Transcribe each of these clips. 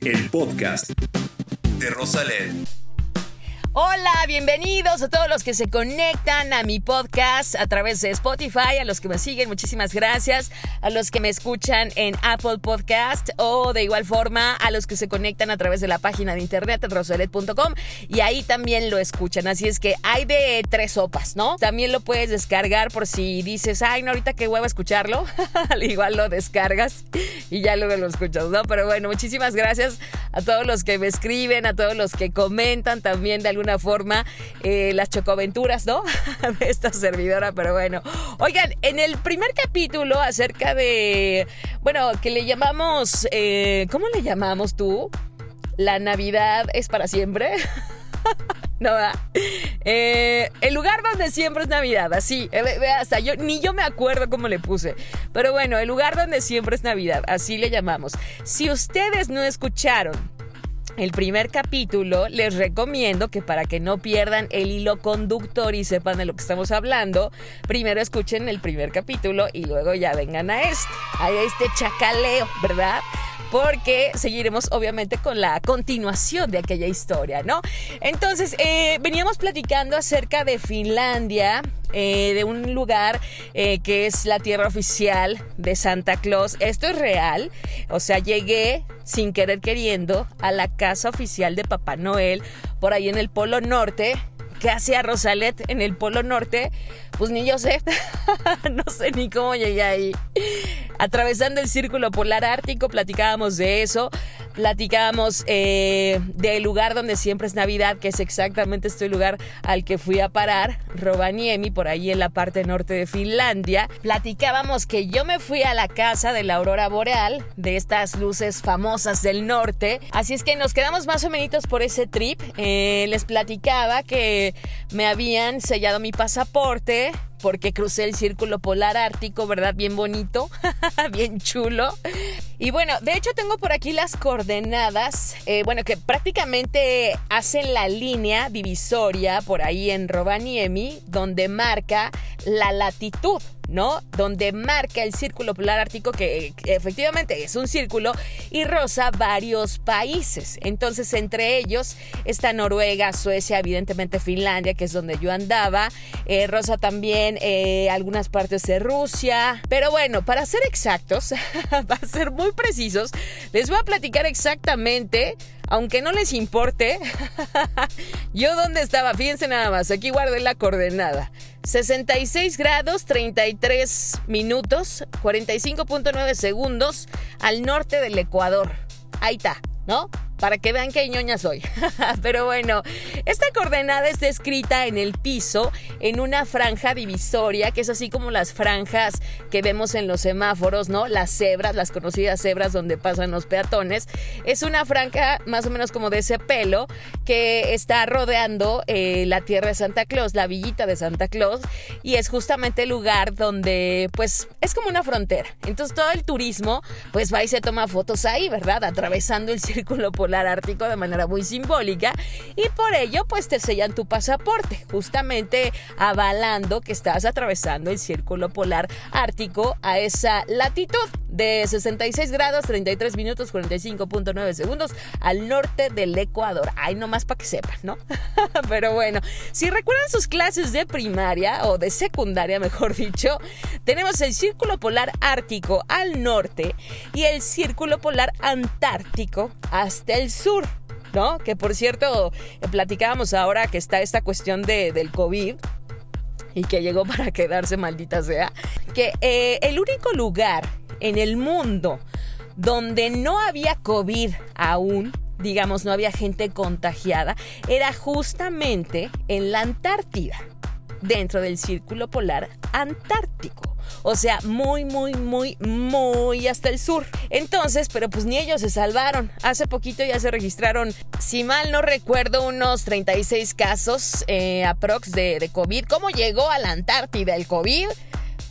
el podcast de Rosalet. Hola, bienvenidos a todos los que se conectan a mi podcast a través de Spotify, a los que me siguen, muchísimas gracias, a los que me escuchan en Apple Podcast o de igual forma a los que se conectan a través de la página de internet rosalet.com y ahí también lo escuchan. Así es que hay de tres sopas, ¿no? También lo puedes descargar por si dices, ay, no, ahorita que hueva escucharlo, al igual lo descargas y ya luego lo escuchas, ¿no? Pero bueno, muchísimas gracias a todos los que me escriben, a todos los que comentan también de forma eh, las chocoventuras, ¿no? de esta servidora, pero bueno. Oigan, en el primer capítulo acerca de, bueno, que le llamamos, eh, ¿cómo le llamamos tú? La Navidad es para siempre. No, eh, el lugar donde siempre es Navidad, así, hasta yo, ni yo me acuerdo cómo le puse, pero bueno, el lugar donde siempre es Navidad, así le llamamos. Si ustedes no escucharon el primer capítulo, les recomiendo que para que no pierdan el hilo conductor y sepan de lo que estamos hablando, primero escuchen el primer capítulo y luego ya vengan a este, a este chacaleo, ¿verdad? Porque seguiremos obviamente con la continuación de aquella historia, ¿no? Entonces, eh, veníamos platicando acerca de Finlandia, eh, de un lugar eh, que es la tierra oficial de Santa Claus. Esto es real, o sea, llegué sin querer queriendo a la casa oficial de Papá Noel por ahí en el Polo Norte. ¿Qué hacía Rosalet en el Polo Norte? Pues ni yo sé, no sé ni cómo llegué ahí. Atravesando el círculo polar ártico, platicábamos de eso, platicábamos eh, del lugar donde siempre es Navidad, que es exactamente este lugar al que fui a parar, Rovaniemi, por ahí en la parte norte de Finlandia. Platicábamos que yo me fui a la casa de la aurora boreal, de estas luces famosas del norte, así es que nos quedamos más o menos por ese trip. Eh, les platicaba que me habían sellado mi pasaporte porque crucé el círculo polar ártico, ¿verdad? Bien bonito, bien chulo. Y bueno, de hecho tengo por aquí las coordenadas, eh, bueno, que prácticamente hacen la línea divisoria por ahí en Rovaniemi, donde marca la latitud. ¿no? Donde marca el círculo polar ártico, que, efectivamente es un círculo, y rosa varios países. Entonces, entre ellos está Noruega, Suecia, evidentemente Finlandia, que es donde yo andaba, eh, rosa también eh, algunas partes de Rusia. Pero bueno, para ser exactos, para ser muy precisos, les voy a platicar exactamente aunque no les importe, yo dónde estaba, fíjense nada más, aquí guardé la coordenada. 66 grados 33 minutos 45.9 segundos al norte del Ecuador. Ahí está, ¿no? Para que vean qué ñoña soy. Pero bueno, esta coordenada está escrita en el piso en una franja divisoria, que es así como las franjas que vemos en los semáforos, ¿no? Las cebras, las conocidas cebras donde pasan los peatones. Es una franja más o menos como de ese pelo que está rodeando eh, la tierra de Santa Claus, la villita de Santa Claus, y es justamente el lugar donde, pues, es como una frontera. Entonces todo el turismo, pues va y se toma fotos ahí, ¿verdad? Atravesando el círculo por polar ártico de manera muy simbólica y por ello pues te sellan tu pasaporte, justamente avalando que estás atravesando el círculo polar ártico a esa latitud de 66 grados 33 minutos 45.9 segundos al norte del Ecuador. Ay, nomás para que sepan, ¿no? Pero bueno, si recuerdan sus clases de primaria o de secundaria, mejor dicho, tenemos el círculo polar ártico al norte y el círculo polar antártico hasta el sur. ¿No? Que por cierto, platicábamos ahora que está esta cuestión de, del COVID y que llegó para quedarse, maldita sea, que eh, el único lugar en el mundo donde no había COVID aún, digamos, no había gente contagiada, era justamente en la Antártida, dentro del Círculo Polar Antártico. O sea, muy, muy, muy, muy hasta el sur. Entonces, pero pues ni ellos se salvaron. Hace poquito ya se registraron, si mal no recuerdo, unos 36 casos eh, aprox de, de COVID. ¿Cómo llegó a la Antártida el COVID?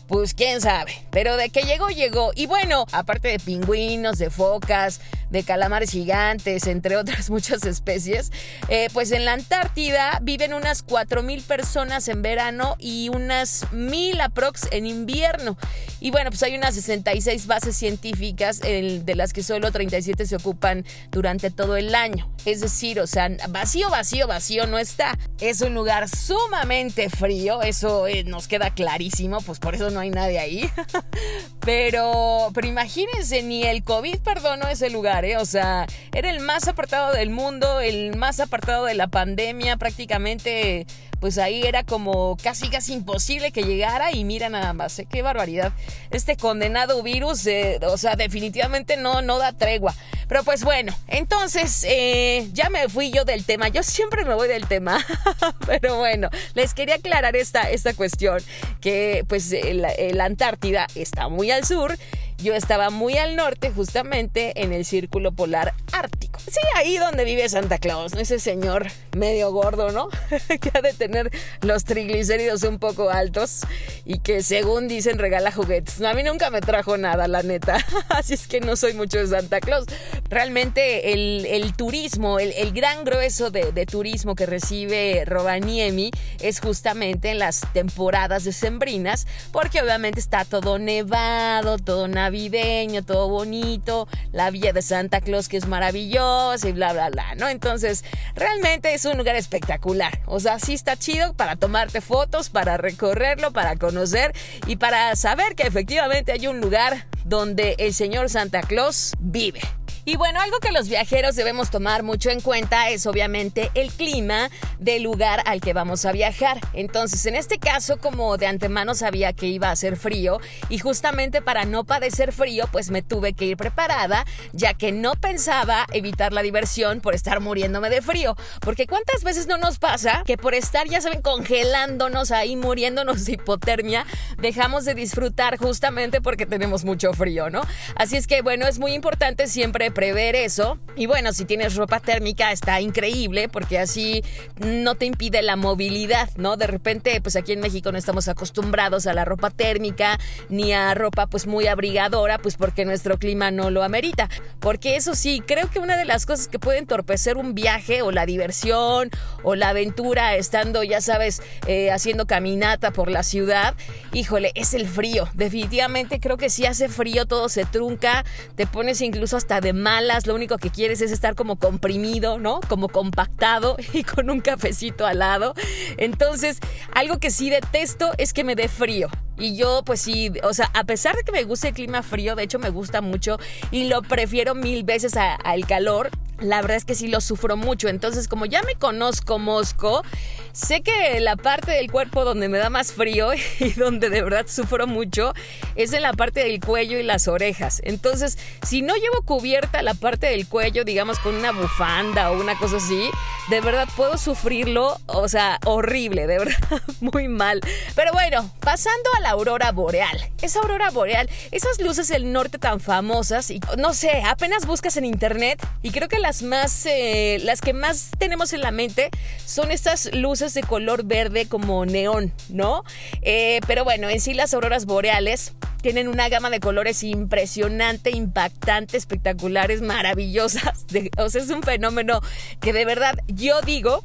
Pues quién sabe. Pero de que llegó, llegó. Y bueno, aparte de pingüinos, de focas, de calamares gigantes, entre otras muchas especies, eh, pues en la Antártida viven unas 4.000 personas en verano y unas 1.000 aprox en invierno. Y bueno, pues hay unas 66 bases científicas de las que solo 37 se ocupan durante todo el año. Es decir, o sea, vacío, vacío, vacío no está. Es un lugar sumamente frío, eso eh, nos queda clarísimo, pues por eso no hay nadie ahí. pero, pero imagínense, ni el COVID perdonó ese lugar, ¿eh? O sea, era el más apartado del mundo, el más apartado de la pandemia, prácticamente pues ahí era como casi casi imposible que llegara y mira nada más, ¿eh? qué barbaridad. Este condenado virus, eh, o sea, definitivamente no, no da tregua. Pero pues bueno, entonces eh, ya me fui yo del tema, yo siempre me voy del tema, pero bueno, les quería aclarar esta, esta cuestión, que pues la Antártida está muy al sur yo estaba muy al norte, justamente en el círculo polar ártico. Sí, ahí donde vive Santa Claus, ese señor medio gordo, ¿no? que ha de tener los triglicéridos un poco altos y que según dicen regala juguetes. No, a mí nunca me trajo nada, la neta. Así es que no soy mucho de Santa Claus. Realmente el, turismo, el, gran grueso de, de, turismo que recibe Rovaniemi es justamente en las temporadas decembrinas, porque obviamente está todo nevado, todo navideño navideño, todo bonito, la Villa de Santa Claus que es maravillosa y bla, bla, bla, ¿no? Entonces, realmente es un lugar espectacular. O sea, sí está chido para tomarte fotos, para recorrerlo, para conocer y para saber que efectivamente hay un lugar donde el señor Santa Claus vive. Y bueno, algo que los viajeros debemos tomar mucho en cuenta es obviamente el clima del lugar al que vamos a viajar. Entonces, en este caso, como de antemano sabía que iba a hacer frío y justamente para no padecer frío, pues me tuve que ir preparada, ya que no pensaba evitar la diversión por estar muriéndome de frío. Porque cuántas veces no nos pasa que por estar, ya saben, congelándonos ahí, muriéndonos de hipotermia, dejamos de disfrutar justamente porque tenemos mucho frío, ¿no? Así es que bueno, es muy importante siempre prever eso. Y bueno, si tienes ropa térmica está increíble porque así no te impide la movilidad, ¿no? De repente, pues aquí en México no estamos acostumbrados a la ropa térmica ni a ropa pues muy abrigadora, pues porque nuestro clima no lo amerita. Porque eso sí, creo que una de las cosas que puede entorpecer un viaje o la diversión o la aventura estando, ya sabes, eh, haciendo caminata por la ciudad, híjole, es el frío. Definitivamente creo que si hace frío todo se trunca, te pones incluso hasta de malas, lo único que quieres es estar como comprimido, ¿no? Como compactado y con un cafecito al lado. Entonces, algo que sí detesto es que me dé frío. Y yo, pues sí, o sea, a pesar de que me guste el clima frío, de hecho me gusta mucho y lo prefiero mil veces al calor, la verdad es que sí lo sufro mucho. Entonces, como ya me conozco Mosco, sé que la parte del cuerpo donde me da más frío y donde de verdad sufro mucho es en la parte del cuello y las orejas. Entonces, si no llevo cubierta la parte del cuello, digamos con una bufanda o una cosa así, de verdad puedo sufrirlo, o sea, horrible, de verdad, muy mal. Pero bueno, pasando a la aurora boreal. Esa aurora boreal, esas luces del norte tan famosas y no sé, apenas buscas en internet y creo que la las más, eh, las que más tenemos en la mente son estas luces de color verde como neón, ¿no? Eh, pero bueno, en sí las auroras boreales tienen una gama de colores impresionante, impactante, espectaculares, maravillosas. o sea, es un fenómeno que de verdad yo digo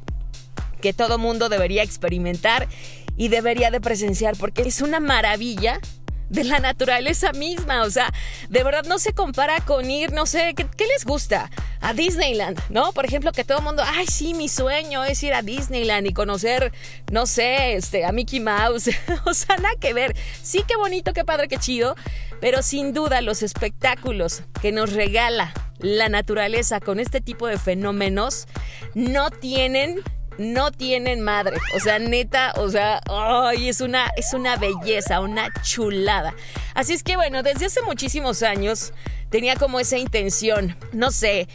que todo mundo debería experimentar y debería de presenciar porque es una maravilla de la naturaleza misma. O sea, de verdad no se compara con ir, no sé, ¿qué, les gusta? A Disneyland, ¿no? Por ejemplo, que todo el mundo, ay, sí, mi sueño es ir a Disneyland y conocer, no sé, este, a Mickey Mouse. o sea, nada que ver. Sí, qué bonito, qué padre, qué chido. Pero sin duda los espectáculos que nos regala la naturaleza con este tipo de fenómenos no tienen no tienen madre. O sea, neta, o sea, ay, es una, es una belleza, una chulada. Así es que bueno, desde hace muchísimos años tenía como esa intención, no sé.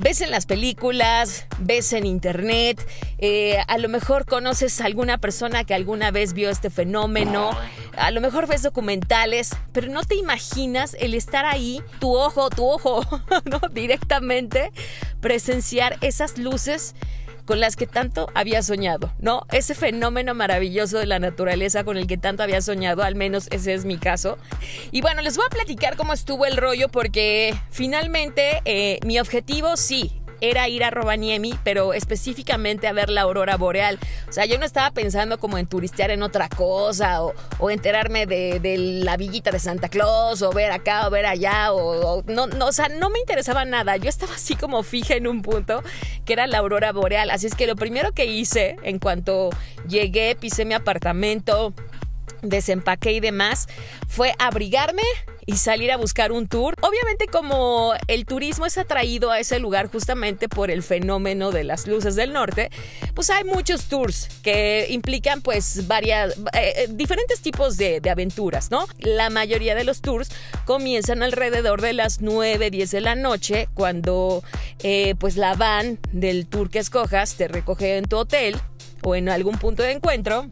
Ves en las películas, ves en internet, eh, a lo mejor conoces a alguna persona que alguna vez vio este fenómeno, a lo mejor ves documentales, pero no te imaginas el estar ahí, tu ojo, tu ojo, ¿no? Directamente, presenciar esas luces con las que tanto había soñado, ¿no? Ese fenómeno maravilloso de la naturaleza con el que tanto había soñado, al menos ese es mi caso. Y bueno, les voy a platicar cómo estuvo el rollo porque finalmente eh, mi objetivo sí era ir a Rovaniemi, pero específicamente a ver la aurora boreal. O sea, yo no estaba pensando como en turistear en otra cosa o, enterarme de, la villita de Santa Claus o ver acá o ver allá o, no, no, o sea, no me interesaba nada. Yo estaba así como fija en un punto que era la aurora boreal. Así es que lo primero que hice en cuanto llegué, pisé mi apartamento, desempaqué y demás, fue abrigarme y salir a buscar un tour. Obviamente como el turismo es atraído a ese lugar justamente por el fenómeno de las luces del norte, pues hay muchos tours que implican pues varias, eh, eh, diferentes tipos de, aventuras, ¿no? La mayoría de los tours comienzan alrededor de las 9, 10 de la noche cuando eh, pues la van del tour que escojas te recoge en tu hotel o en algún punto de encuentro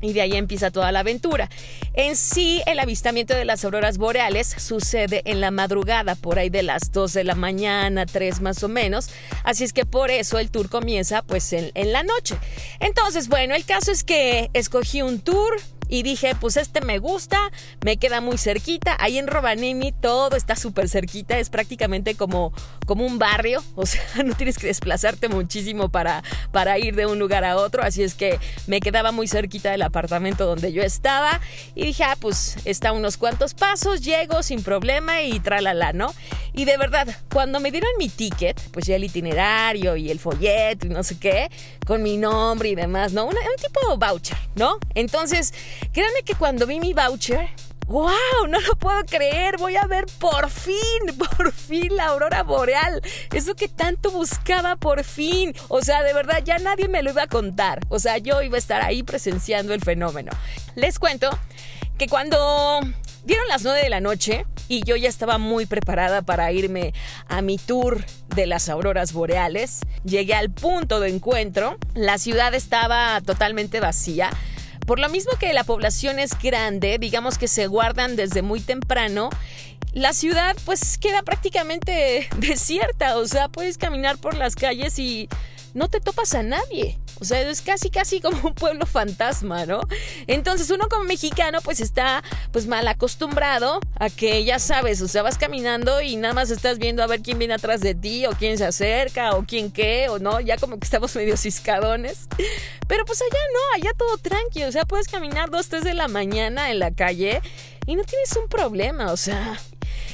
y de ahí empieza toda la aventura. En sí, el avistamiento de las auroras boreales sucede en la madrugada, por ahí de las 2 de la mañana, 3 más o menos. Así es que por eso el tour comienza pues en, en la noche. Entonces, bueno, el caso es que escogí un tour, y dije, pues este me gusta, me queda muy cerquita. Ahí en Robanemi todo está súper cerquita, es prácticamente como, como un barrio, o sea, no tienes que desplazarte muchísimo para, para ir de un lugar a otro, así es que me quedaba muy cerquita del apartamento donde yo estaba y dije, ah, pues está unos cuantos pasos, llego sin problema y tralala, ¿no? Y de verdad, cuando me dieron mi ticket, pues ya el itinerario y el folleto y no sé qué, con mi nombre y demás, ¿no? un tipo voucher, ¿no? Entonces, créanme que cuando vi mi voucher, ¡Wow! No lo puedo creer. Voy a ver por fin, por fin la aurora boreal. Eso que tanto buscaba por fin. O sea, de verdad, ya nadie me lo iba a contar. O sea, yo iba a estar ahí presenciando el fenómeno. Les cuento que cuando dieron las 9 de la noche y yo ya estaba muy preparada para irme a mi tour de las auroras boreales, llegué al punto de encuentro. La ciudad estaba totalmente vacía. Por lo mismo que la población es grande, digamos que se guardan desde muy temprano, la ciudad pues queda prácticamente desierta, o sea, puedes caminar por las calles y no te topas a nadie. O sea, es casi casi como un pueblo fantasma, ¿no? Entonces uno como mexicano pues está pues mal acostumbrado a que ya sabes, o sea, vas caminando y nada más estás viendo a ver quién viene atrás de ti o quién se acerca o quién qué o no, ya como que estamos medio ciscadones. Pero pues allá no, allá todo tranquilo, o sea, puedes caminar dos, tres de la mañana en la calle y no tienes un problema, o sea,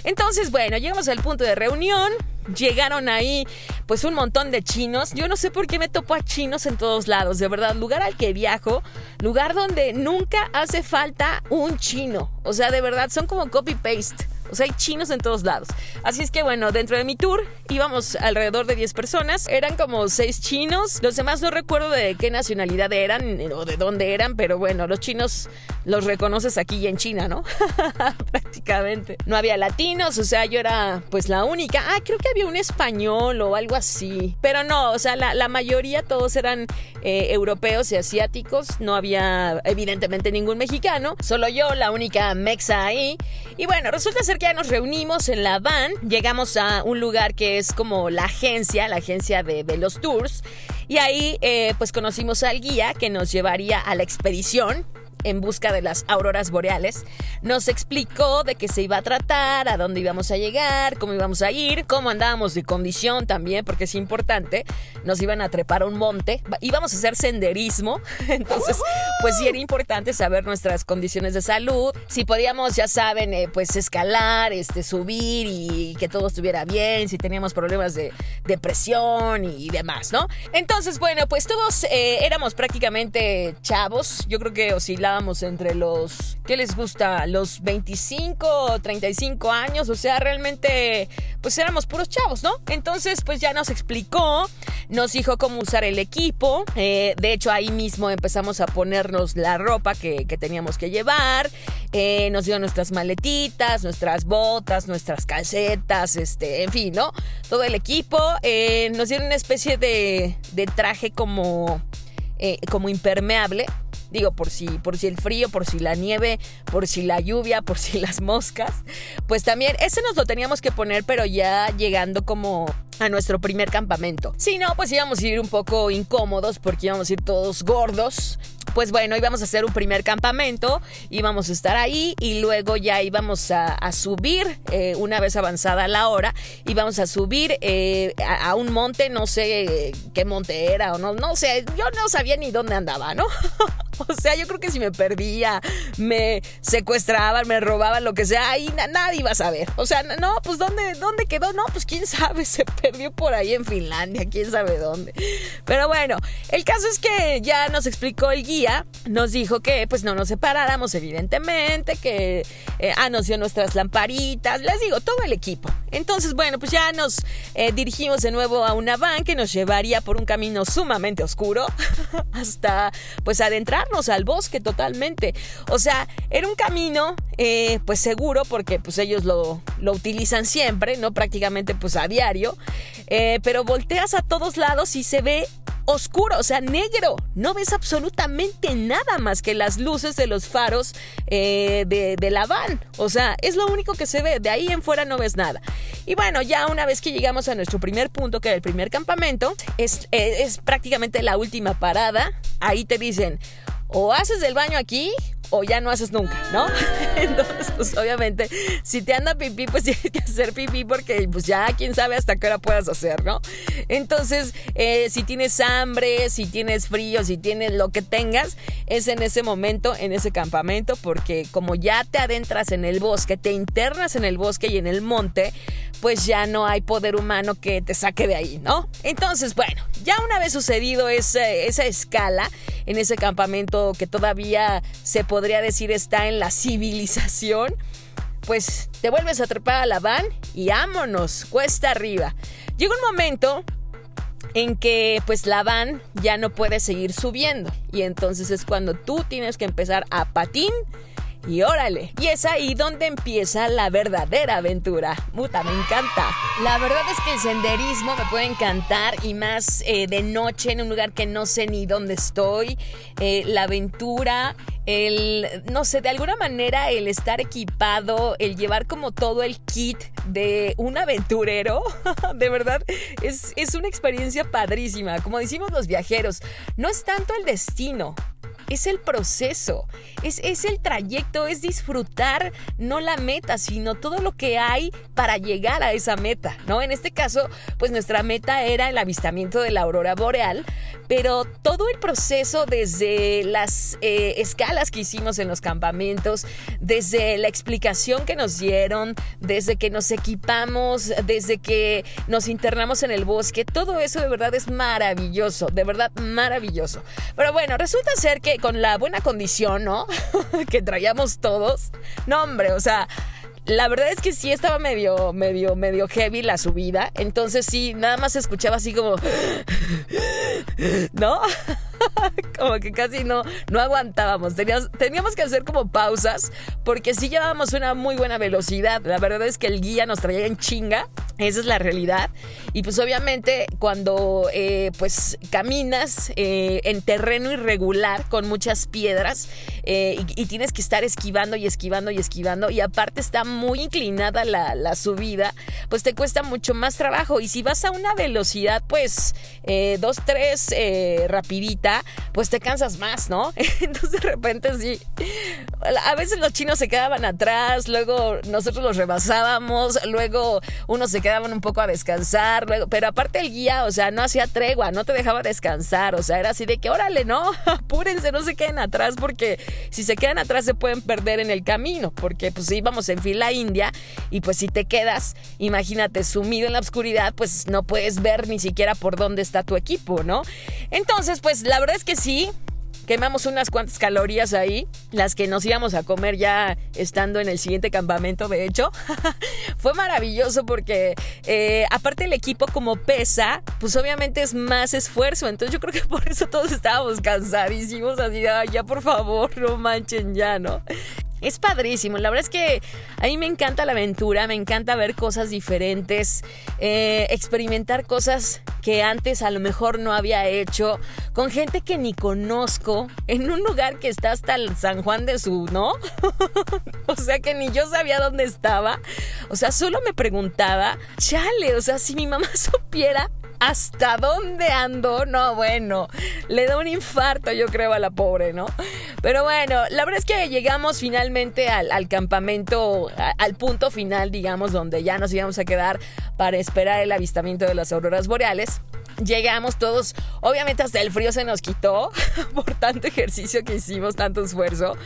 entonces, bueno, llegamos al punto de reunión. Llegaron ahí pues un montón de chinos. Yo no sé por qué me topo a chinos en todos lados, de verdad. Lugar al que viajo, lugar donde nunca hace falta un chino. O sea, de verdad, son como copy-paste. O sea, hay chinos en todos lados. Así es que bueno, dentro de mi tour íbamos alrededor de 10 personas. Eran como 6 chinos. Los demás no recuerdo de qué nacionalidad eran o de dónde eran, pero bueno, los chinos los reconoces aquí y en China, ¿no? Prácticamente. No había latinos, o sea, yo era pues la única. Ah, creo que había un español o algo así. Pero no, o sea, la, mayoría todos eran eh, europeos y asiáticos. No había evidentemente ningún mexicano. Solo yo, la única mexa ahí. Y bueno, resulta ser que ya nos reunimos en la van, llegamos a un lugar que es como la agencia, la agencia de, los tours, y ahí eh, pues conocimos al guía que nos llevaría a la expedición en busca de las auroras boreales, nos explicó de qué se iba a tratar, a dónde íbamos a llegar, cómo íbamos a ir, cómo andábamos de condición también, porque es importante. Nos iban a trepar a un monte, íbamos a hacer senderismo, entonces pues sí era importante saber nuestras condiciones de salud, si podíamos, ya saben, eh, pues escalar, este, subir y que todo estuviera bien, si teníamos problemas de depresión y demás, ¿no? Entonces, bueno, pues todos eh, éramos prácticamente chavos, yo creo que oscilábamos entre los, ¿qué les gusta? Los 25 o 35 años, o sea, realmente pues éramos puros chavos, ¿no? Entonces pues ya nos explicó, nos dijo cómo usar el equipo, eh, de hecho ahí mismo empezamos a ponernos la ropa que, teníamos que llevar, eh, nos dio nuestras maletitas, nuestras botas, nuestras calcetas, este, en fin, ¿no? Todo el equipo, eh, nos dieron una especie de, de traje como... como impermeable Digo, por si, por si el frío, por si la nieve, por si la lluvia, por si las moscas. Pues también ese nos lo teníamos que poner, pero ya llegando como a nuestro primer campamento. Si no, pues íbamos a ir un poco incómodos porque íbamos a ir todos gordos. Pues bueno, íbamos a hacer un primer campamento, íbamos a estar ahí y luego ya íbamos a, subir, eh, una vez avanzada la hora, íbamos a subir eh, a, un monte, no sé qué monte era o no, no sé, yo no sabía ni dónde andaba, ¿no? o sea, yo creo que si me perdía, me secuestraban, me robaban, lo que sea, ahí nadie iba a saber. O sea, no, pues ¿dónde, ¿dónde quedó? No, pues quién sabe, se perdió por ahí en Finlandia, quién sabe dónde. Pero bueno, el caso es que ya nos explicó el guía, nos dijo que pues no nos separáramos evidentemente, que eh, anunció nuestras lamparitas, les digo, todo el equipo. Entonces, bueno, pues ya nos eh, dirigimos de nuevo a una van que nos llevaría por un camino sumamente oscuro hasta pues adentrarnos al bosque totalmente. O sea, era un camino eh, pues seguro porque pues ellos lo, lo utilizan siempre, ¿no? Prácticamente pues a diario. Eh, pero volteas a todos lados y se ve oscuro, o sea, negro. No ves absolutamente nada más que las luces de los faros eh, de, la van. O sea, es lo único que se ve. De ahí en fuera no ves nada. Y bueno, ya una vez que llegamos a nuestro primer punto, que era el primer campamento, es, es prácticamente la última parada. Ahí te dicen, o haces el baño aquí o ya no haces nunca, ¿no? Entonces, pues obviamente, si te anda pipí, pues tienes que hacer pipí porque pues ya quién sabe hasta qué hora puedas hacer, ¿no? Entonces, eh, si tienes hambre, si tienes frío, si tienes lo que tengas, es en ese momento, en ese campamento, porque como ya te adentras en el bosque, te internas en el bosque y en el monte, pues ya no hay poder humano que te saque de ahí, ¿no? Entonces, bueno, ya una vez sucedido esa, esa escala en ese campamento que todavía se podría decir está en la civilización, pues te vuelves a trepar a la van y vámonos, cuesta arriba. Llega un momento en que pues la van ya no puede seguir subiendo y entonces es cuando tú tienes que empezar a patín y órale. Y es ahí donde empieza la verdadera aventura. Muta, me encanta. La verdad es que el senderismo me puede encantar y más eh, de noche en un lugar que no sé ni dónde estoy. Eh, la aventura, el, no sé, de alguna manera el estar equipado, el llevar como todo el kit de un aventurero, de verdad, es, es una experiencia padrísima. Como decimos los viajeros, no es tanto el destino, es el proceso, es, es, el trayecto, es disfrutar no la meta, sino todo lo que hay para llegar a esa meta, ¿no? En este caso, pues nuestra meta era el avistamiento de la aurora boreal, pero todo el proceso desde las eh, escalas que hicimos en los campamentos, desde la explicación que nos dieron, desde que nos equipamos, desde que nos internamos en el bosque, todo eso de verdad es maravilloso, de verdad maravilloso. Pero bueno, resulta ser que con la buena condición, ¿no? que traíamos todos. No, hombre, o sea, la verdad es que sí estaba medio, medio, medio heavy la subida. Entonces sí, nada más escuchaba así como. ¿No? como que casi no, no aguantábamos. Teníamos, teníamos que hacer como pausas porque sí llevábamos una muy buena velocidad. La verdad es que el guía nos traía en chinga. Esa es la realidad. Y pues obviamente cuando eh, pues caminas eh, en terreno irregular con muchas piedras eh, y, tienes que estar esquivando y esquivando y esquivando y aparte está muy inclinada la, la subida, pues te cuesta mucho más trabajo. Y si vas a una velocidad pues 2, 3 rapidita, pues te cansas más, ¿no? Entonces de repente sí, a veces los chinos se quedaban atrás, luego nosotros los rebasábamos, luego unos se quedaban un poco a descansar, luego, pero aparte el guía, o sea, no hacía tregua, no te dejaba descansar, o sea, era así de que órale, no, apúrense, no se queden atrás porque si se quedan atrás se pueden perder en el camino, porque pues íbamos en fila india y pues si te quedas, imagínate, sumido en la oscuridad, pues no puedes ver ni siquiera por dónde está tu equipo, ¿no? Entonces, pues la verdad es que sí, quemamos unas cuantas calorías ahí, las que nos íbamos a comer ya estando en el siguiente campamento, de hecho. Fue maravilloso porque eh, aparte el equipo como pesa, pues obviamente es más esfuerzo, entonces yo creo que por eso todos estábamos cansadísimos, así, ya por favor, no manchen ya, ¿no? Es padrísimo, la verdad es que a mí me encanta la aventura, me encanta ver cosas diferentes, eh, experimentar cosas que antes a lo mejor no había hecho, con gente que ni conozco, en un lugar que está hasta el San Juan de Su, ¿no? o sea que ni yo sabía dónde estaba. O sea, solo me preguntaba, chale, o sea, si mi mamá supiera hasta dónde ando, no, bueno, le da un infarto yo creo a la pobre, ¿no? Pero bueno, la verdad es que llegamos finalmente al, campamento, al punto final, digamos, donde ya nos íbamos a quedar para esperar el avistamiento de las auroras boreales. Llegamos todos, obviamente hasta el frío se nos quitó por tanto ejercicio que hicimos, tanto esfuerzo.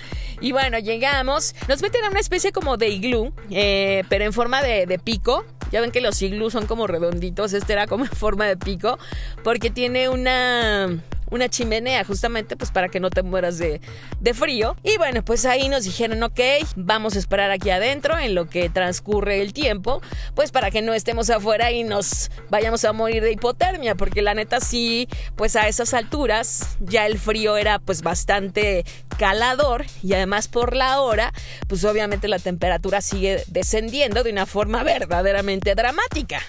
Y bueno, llegamos, nos meten a una especie como de iglú, eh, pero en forma de, de pico. Ya ven que los iglús son como redonditos, este era como en forma de pico, porque tiene una una chimenea justamente pues para que no te mueras de, de, frío. Y bueno, pues ahí nos dijeron, ok, vamos a esperar aquí adentro en lo que transcurre el tiempo, pues para que no estemos afuera y nos vayamos a morir de hipotermia, porque la neta sí, pues a esas alturas ya el frío era pues bastante calador y además por la hora, pues obviamente la temperatura sigue descendiendo de una forma verdaderamente dramática.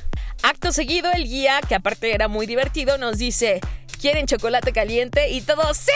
Acto seguido, el guía, que aparte era muy divertido, nos dice, quieren chocolate caliente y todos ¡sí!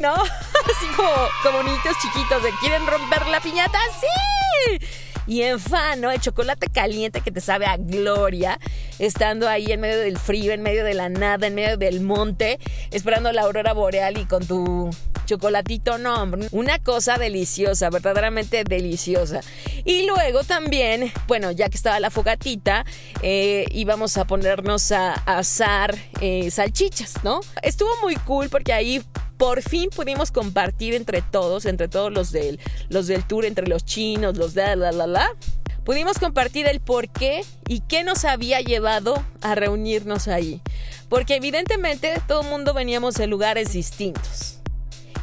¿No? Así como, como niñitos chiquitos de ¿quieren romper la piñata? ¡Sí! Y en fan, ¿no? El chocolate caliente que te sabe a gloria, estando ahí en medio del frío, en medio de la nada, en medio del monte, esperando la aurora boreal y con tu chocolatito, no, una cosa deliciosa, verdaderamente deliciosa. Y luego también, bueno, ya que estaba la fogatita, eh, íbamos a ponernos a asar eh, salchichas, ¿no? Estuvo muy cool porque ahí por fin pudimos compartir entre todos, entre todos los del, los del tour, entre los chinos, los de la la la. Pudimos compartir el por qué y qué nos había llevado a reunirnos ahí. Porque evidentemente todo el mundo veníamos de lugares distintos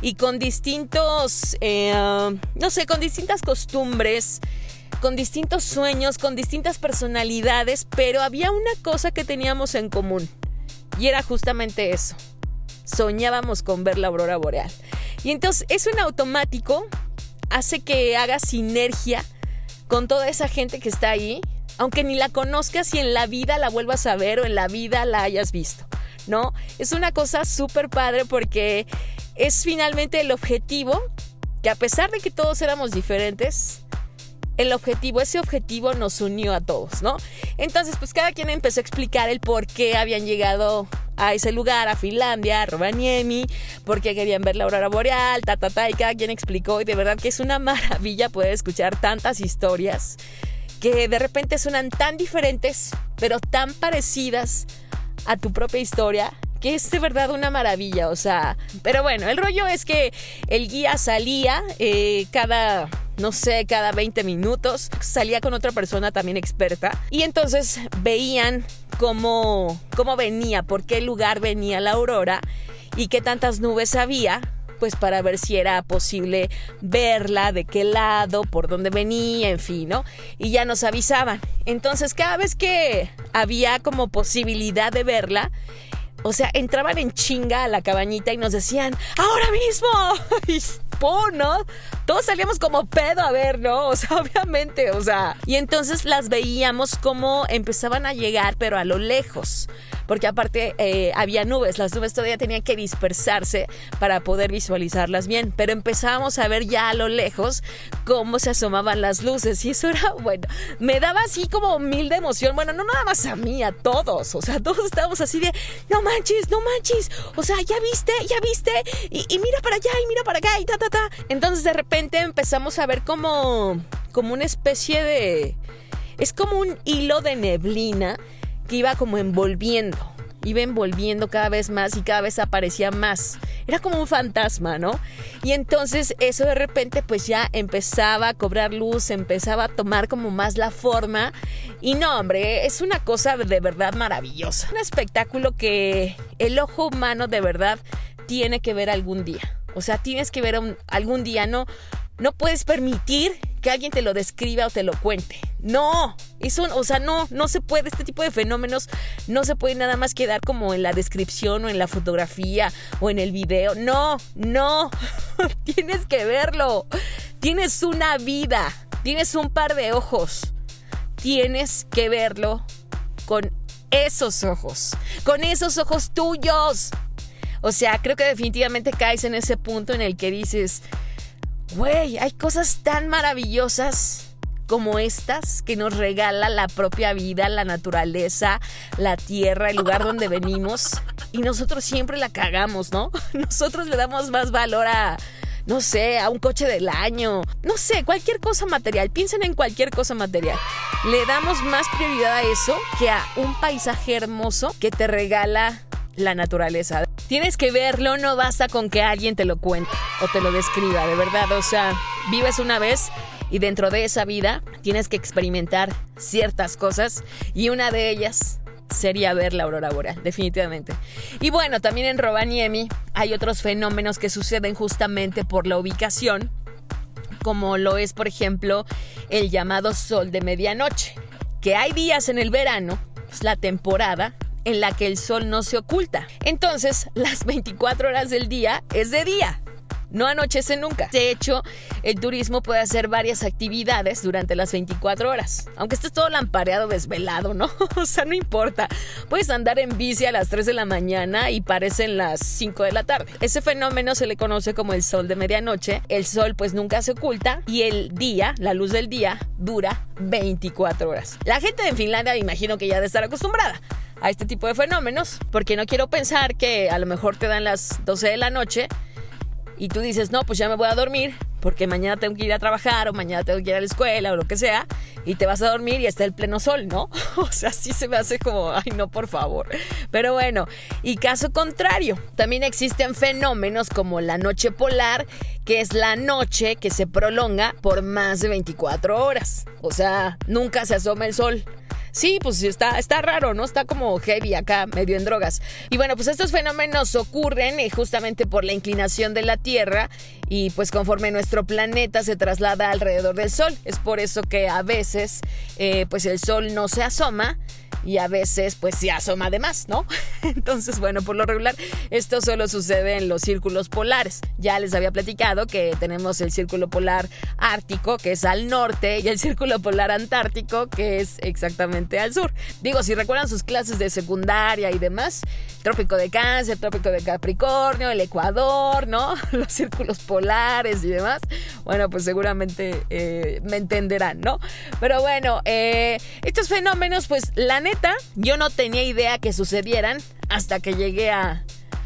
y con distintos, eh, no sé, con distintas costumbres, con distintos sueños, con distintas personalidades, pero había una cosa que teníamos en común y era justamente eso soñábamos con ver la aurora boreal. Y entonces eso en automático hace que haga sinergia con toda esa gente que está ahí, aunque ni la conozcas y en la vida la vuelvas a ver o en la vida la hayas visto, ¿no? Es una cosa súper padre porque es finalmente el objetivo que a pesar de que todos éramos diferentes, el objetivo, ese objetivo nos unió a todos, ¿no? Entonces, pues cada quien empezó a explicar el por qué habían llegado a ese lugar, a Finlandia, a Rovaniemi, porque querían ver la aurora boreal, ta, ta, ta, y cada quien explicó, y de verdad que es una maravilla poder escuchar tantas historias que de repente suenan tan diferentes, pero tan parecidas a tu propia historia, que es de verdad una maravilla, o sea, pero bueno, el rollo es que el guía salía eh, cada no sé, cada 20 minutos. Salía con otra persona también experta y entonces veían cómo, cómo venía, por qué lugar venía la aurora y qué tantas nubes había pues para ver si era posible verla, de qué lado, por dónde venía, en fin, ¿no? Y ya nos avisaban. Entonces, cada vez que había como posibilidad de verla, o sea, entraban en chinga a la cabañita y nos decían, ahora mismo. ¿no? Todos salíamos como pedo a ver, ¿no? O sea, obviamente, o sea. Y entonces las veíamos como empezaban a llegar, pero a lo lejos porque aparte eh, había nubes, las nubes todavía tenían que dispersarse para poder visualizarlas bien, pero empezábamos a ver ya a lo lejos cómo se asomaban las luces y eso era, bueno, me daba así como mil de emoción, bueno, no nada más a mí, a todos, o sea, todos estábamos así de, no manches, no manches, o sea, ya viste, ya viste, y, y mira para allá, y mira para acá, y ta, ta, ta. Entonces de repente empezamos a ver como, como una especie de... Es como un hilo de neblina que iba como envolviendo, iba envolviendo cada vez más y cada vez aparecía más. Era como un fantasma, ¿no? Y entonces eso de repente pues ya empezaba a cobrar luz, empezaba a tomar como más la forma. Y no, hombre, es una cosa de verdad maravillosa. Un espectáculo que el ojo humano de verdad tiene que ver algún día. O sea, tienes que ver algún día, no, no puedes permitir que alguien te lo describa o te lo cuente. No, eso, o sea, no, no se puede, este tipo de fenómenos no se puede nada más quedar como en la descripción o en la fotografía o en el video. No, no, tienes que verlo. Tienes una vida, tienes un par de ojos. Tienes que verlo con esos ojos, con esos ojos tuyos. O sea, creo que definitivamente caes en ese punto en el que dices, güey, hay cosas tan maravillosas como estas que nos regala la propia vida, la naturaleza, la tierra, el lugar donde venimos. Y nosotros siempre la cagamos, ¿no? Nosotros le damos más valor a, no sé, a un coche del año, no sé, cualquier cosa material. Piensen en cualquier cosa material. Le damos más prioridad a eso que a un paisaje hermoso que te regala la naturaleza. Tienes que verlo, no basta con que alguien te lo cuente o te lo describa, de verdad. O sea, vives una vez y dentro de esa vida tienes que experimentar ciertas cosas y una de ellas sería ver la aurora boreal, definitivamente. Y bueno, también en Rovaniemi hay otros fenómenos que suceden justamente por la ubicación, como lo es, por ejemplo, el llamado sol de medianoche, que hay días en el verano, es la temporada en la que el sol no se oculta. Entonces, las 24 horas del día es de día no anochece nunca. De hecho, el turismo puede hacer varias actividades durante las 24 horas. Aunque estés todo lampareado, desvelado, ¿no? o sea, no importa. Puedes andar en bici a las 3 de la mañana y parecen las 5 de la tarde. Ese fenómeno se le conoce como el sol de medianoche. El sol pues nunca se oculta y el día, la luz del día, dura 24 horas. La gente de Finlandia me imagino que ya debe estar acostumbrada a este tipo de fenómenos, porque no quiero pensar que a lo mejor te dan las 12 de la noche y tú dices, no, pues ya me voy a dormir porque mañana tengo que ir a trabajar o mañana tengo que ir a la escuela o lo que sea, y te vas a dormir y está el pleno sol, ¿no? O sea, sí se me hace como, ay, no, por favor. Pero bueno, y caso contrario, también existen fenómenos como la noche polar, que es la noche que se prolonga por más de 24 horas. O sea, nunca se asoma el sol. Sí, pues está, está raro, ¿no? Está como heavy acá, medio en drogas. Y bueno, pues estos fenómenos ocurren eh, justamente por la inclinación de la Tierra y pues conforme nuestro planeta se traslada alrededor del Sol. Es por eso que a veces eh, pues el Sol no se asoma y a veces pues se asoma de más, ¿no? Entonces, bueno, por lo regular esto solo sucede en los círculos polares. Ya les había platicado que tenemos el círculo polar ártico, que es al norte, y el círculo polar antártico, que es exactamente al sur. Digo, si recuerdan sus clases de secundaria y demás, trópico de cáncer, trópico de Capricornio, el Ecuador, ¿no? Los círculos polares y demás. Bueno, pues seguramente eh, me entenderán, ¿no? Pero bueno, eh, estos fenómenos, pues la neta, yo no tenía idea que sucedieran hasta que llegué a,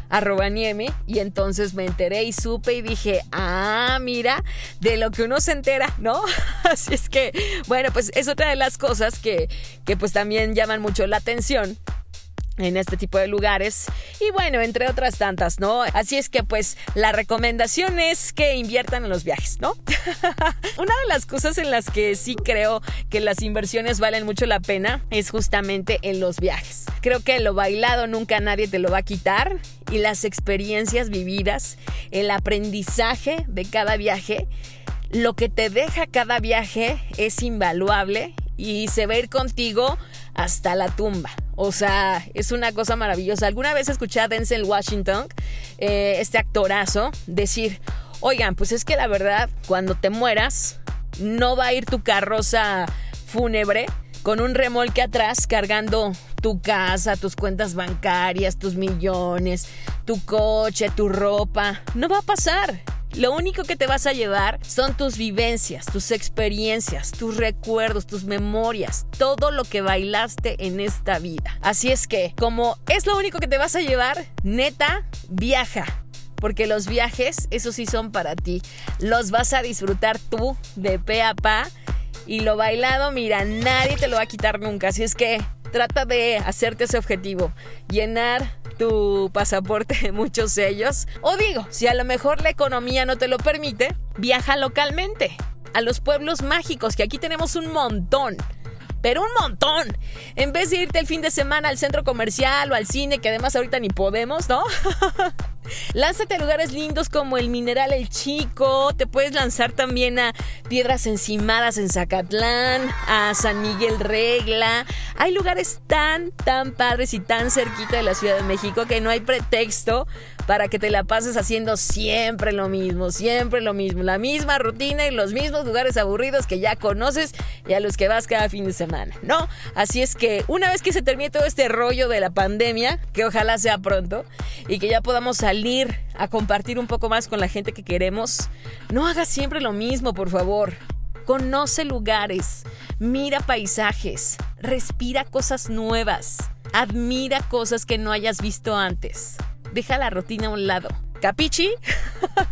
a y entonces me enteré y supe y dije, ah, mira, de lo que uno se entera, ¿no? Así es que, bueno, pues es otra de las cosas que, que pues también llaman mucho la atención en este tipo de lugares y bueno, entre otras tantas, ¿no? Así es que pues la recomendación es que inviertan en los viajes, ¿no? Una de las cosas en las que sí creo que las inversiones valen mucho la pena es justamente en los viajes. Creo que lo bailado nunca nadie te lo va a quitar y las experiencias vividas, el aprendizaje de cada viaje, lo que te deja cada viaje es invaluable y se va a ir contigo hasta la tumba. O sea, es una cosa maravillosa. Alguna vez escuché a Denzel Washington, eh, este actorazo, decir, oigan, pues es que la verdad, cuando te mueras, no va a ir tu carroza fúnebre con un remolque atrás cargando tu casa, tus cuentas bancarias, tus millones, tu coche, tu ropa. No va a pasar. Lo único que te vas a llevar son tus vivencias, tus experiencias, tus recuerdos, tus memorias, todo lo que bailaste en esta vida. Así es que, como es lo único que te vas a llevar, neta, viaja. Porque los viajes, eso sí son para ti. Los vas a disfrutar tú de pe a pa. Y lo bailado, mira, nadie te lo va a quitar nunca. Así es que trata de hacerte ese objetivo. Llenar tu pasaporte de muchos sellos. O digo, si a lo mejor la economía no te lo permite, viaja localmente a los pueblos mágicos, que aquí tenemos un montón. Pero un montón. En vez de irte el fin de semana al centro comercial o al cine, que además ahorita ni podemos, ¿no? Lánzate a lugares lindos como el Mineral El Chico, te puedes lanzar también a Piedras Encimadas en Zacatlán, a San Miguel Regla. Hay lugares tan, tan padres y tan cerquita de la Ciudad de México que no hay pretexto para que te la pases haciendo siempre lo mismo, siempre lo mismo, la misma rutina y los mismos lugares aburridos que ya conoces y a los que vas cada fin de semana, ¿no? Así es que una vez que se termine todo este rollo de la pandemia, que ojalá sea pronto, y que ya podamos salir a compartir un poco más con la gente que queremos, no hagas siempre lo mismo, por favor. Conoce lugares, mira paisajes, respira cosas nuevas, admira cosas que no hayas visto antes deja la rutina a un lado. ¿Capichi?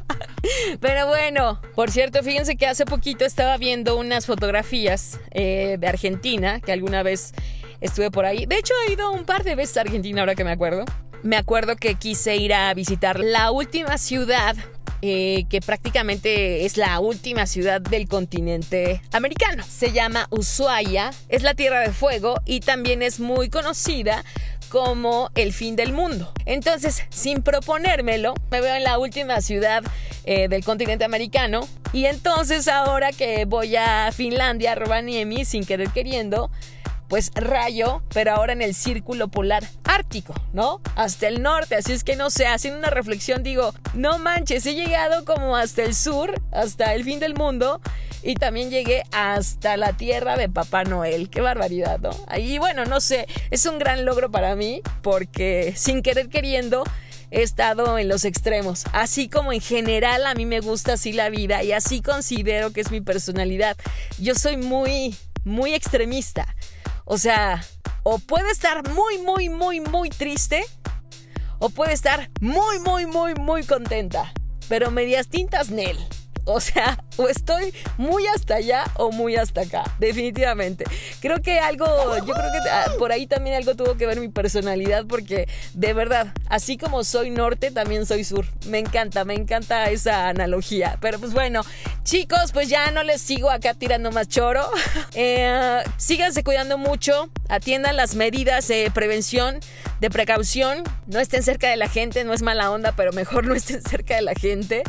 Pero bueno, por cierto, fíjense que hace poquito estaba viendo unas fotografías eh, de Argentina, que alguna vez estuve por ahí. De hecho, he ido un par de veces a Argentina ahora que me acuerdo. Me acuerdo que quise ir a visitar la última ciudad eh, que prácticamente es la última ciudad del continente americano. Se llama Ushuaia, es la Tierra de Fuego y también es muy conocida como el fin del mundo. Entonces, sin proponérmelo, me veo en la última ciudad eh, del continente americano y entonces ahora que voy a Finlandia, a Rovaniemi, sin querer queriendo, pues rayo, pero ahora en el círculo polar ártico, ¿no? Hasta el norte, así es que no sé, haciendo una reflexión digo, no manches, he llegado como hasta el sur, hasta el fin del mundo y también llegué hasta la tierra de Papá Noel, qué barbaridad, ¿no? Y bueno, no sé, es un gran logro para mí porque sin querer queriendo he estado en los extremos. Así como en general a mí me gusta así la vida y así considero que es mi personalidad. Yo soy muy, muy extremista. O sea, o puede estar muy, muy, muy, muy triste, o puede estar muy, muy, muy, muy contenta. Pero medias tintas, Nel. O sea, o estoy muy hasta allá o muy hasta acá, definitivamente. Creo que algo, yo creo que ah, por ahí también algo tuvo que ver mi personalidad porque de verdad, así como soy norte, también soy sur. Me encanta, me encanta esa analogía. Pero pues bueno, chicos, pues ya no les sigo acá tirando más choro. Eh, síganse cuidando mucho, atiendan las medidas de prevención, de precaución. No estén cerca de la gente, no es mala onda, pero mejor no estén cerca de la gente.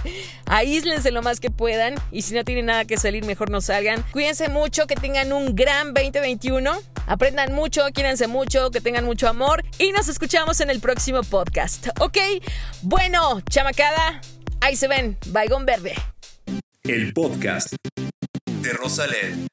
Aíslense lo más que puedan y si no tienen nada que salir, mejor no salgan. Cuídense mucho, que tengan un gran 2021. Aprendan mucho, quírense mucho, que tengan mucho amor y nos escuchamos en el próximo podcast. ¿Ok? Bueno, chamacada, ahí se ven, Baigón Verde. El podcast de Rosalén.